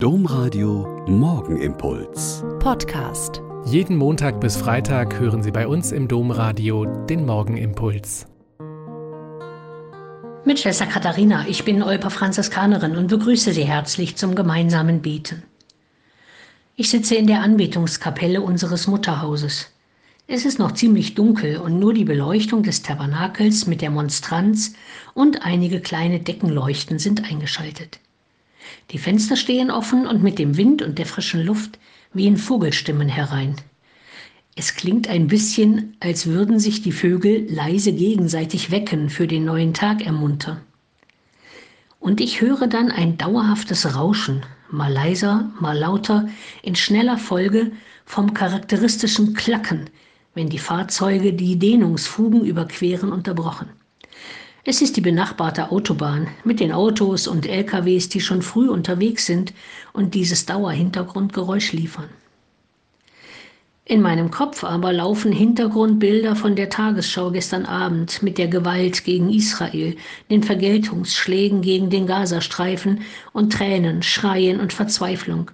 Domradio Morgenimpuls. Podcast. Jeden Montag bis Freitag hören Sie bei uns im Domradio den Morgenimpuls. Mit Schwester Katharina, ich bin Olper Franziskanerin und begrüße Sie herzlich zum gemeinsamen Beten. Ich sitze in der Anbetungskapelle unseres Mutterhauses. Es ist noch ziemlich dunkel und nur die Beleuchtung des Tabernakels mit der Monstranz und einige kleine Deckenleuchten sind eingeschaltet. Die Fenster stehen offen und mit dem Wind und der frischen Luft wehen Vogelstimmen herein. Es klingt ein bisschen, als würden sich die Vögel leise gegenseitig wecken, für den neuen Tag ermuntern. Und ich höre dann ein dauerhaftes Rauschen, mal leiser, mal lauter, in schneller Folge vom charakteristischen Klacken, wenn die Fahrzeuge die Dehnungsfugen überqueren unterbrochen. Es ist die benachbarte Autobahn mit den Autos und LKWs, die schon früh unterwegs sind und dieses Dauerhintergrundgeräusch liefern. In meinem Kopf aber laufen Hintergrundbilder von der Tagesschau gestern Abend mit der Gewalt gegen Israel, den Vergeltungsschlägen gegen den Gazastreifen und Tränen, Schreien und Verzweiflung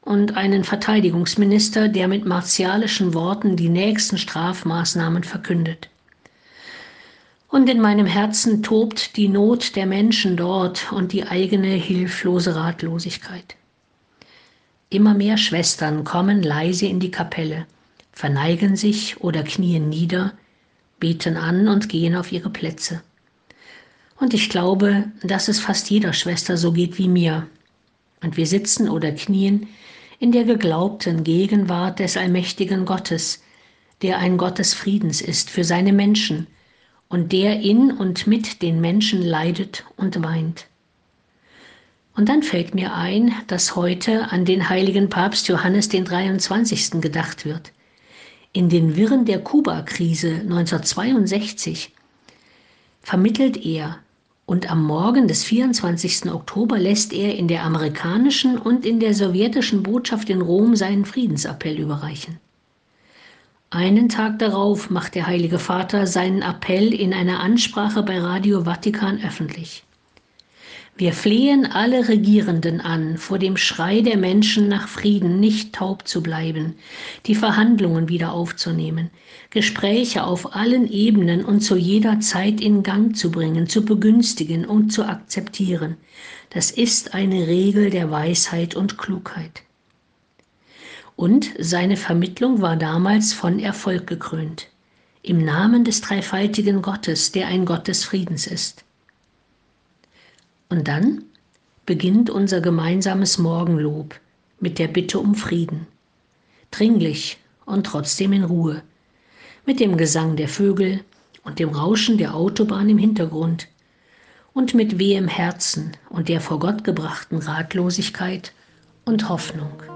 und einen Verteidigungsminister, der mit martialischen Worten die nächsten Strafmaßnahmen verkündet. Und in meinem Herzen tobt die Not der Menschen dort und die eigene hilflose Ratlosigkeit. Immer mehr Schwestern kommen leise in die Kapelle, verneigen sich oder knien nieder, beten an und gehen auf ihre Plätze. Und ich glaube, dass es fast jeder Schwester so geht wie mir. Und wir sitzen oder knien in der geglaubten Gegenwart des allmächtigen Gottes, der ein Gott des Friedens ist für seine Menschen, und der in und mit den Menschen leidet und weint. Und dann fällt mir ein, dass heute an den heiligen Papst Johannes den 23. gedacht wird. In den Wirren der Kuba-Krise 1962 vermittelt er und am Morgen des 24. Oktober lässt er in der amerikanischen und in der sowjetischen Botschaft in Rom seinen Friedensappell überreichen. Einen Tag darauf macht der Heilige Vater seinen Appell in einer Ansprache bei Radio Vatikan öffentlich. Wir flehen alle Regierenden an, vor dem Schrei der Menschen nach Frieden nicht taub zu bleiben, die Verhandlungen wieder aufzunehmen, Gespräche auf allen Ebenen und zu jeder Zeit in Gang zu bringen, zu begünstigen und zu akzeptieren. Das ist eine Regel der Weisheit und Klugheit und seine Vermittlung war damals von Erfolg gekrönt. Im Namen des dreifaltigen Gottes, der ein Gott des Friedens ist. Und dann beginnt unser gemeinsames Morgenlob mit der Bitte um Frieden. Dringlich und trotzdem in Ruhe. Mit dem Gesang der Vögel und dem Rauschen der Autobahn im Hintergrund. Und mit wehem Herzen und der vor Gott gebrachten Ratlosigkeit und Hoffnung.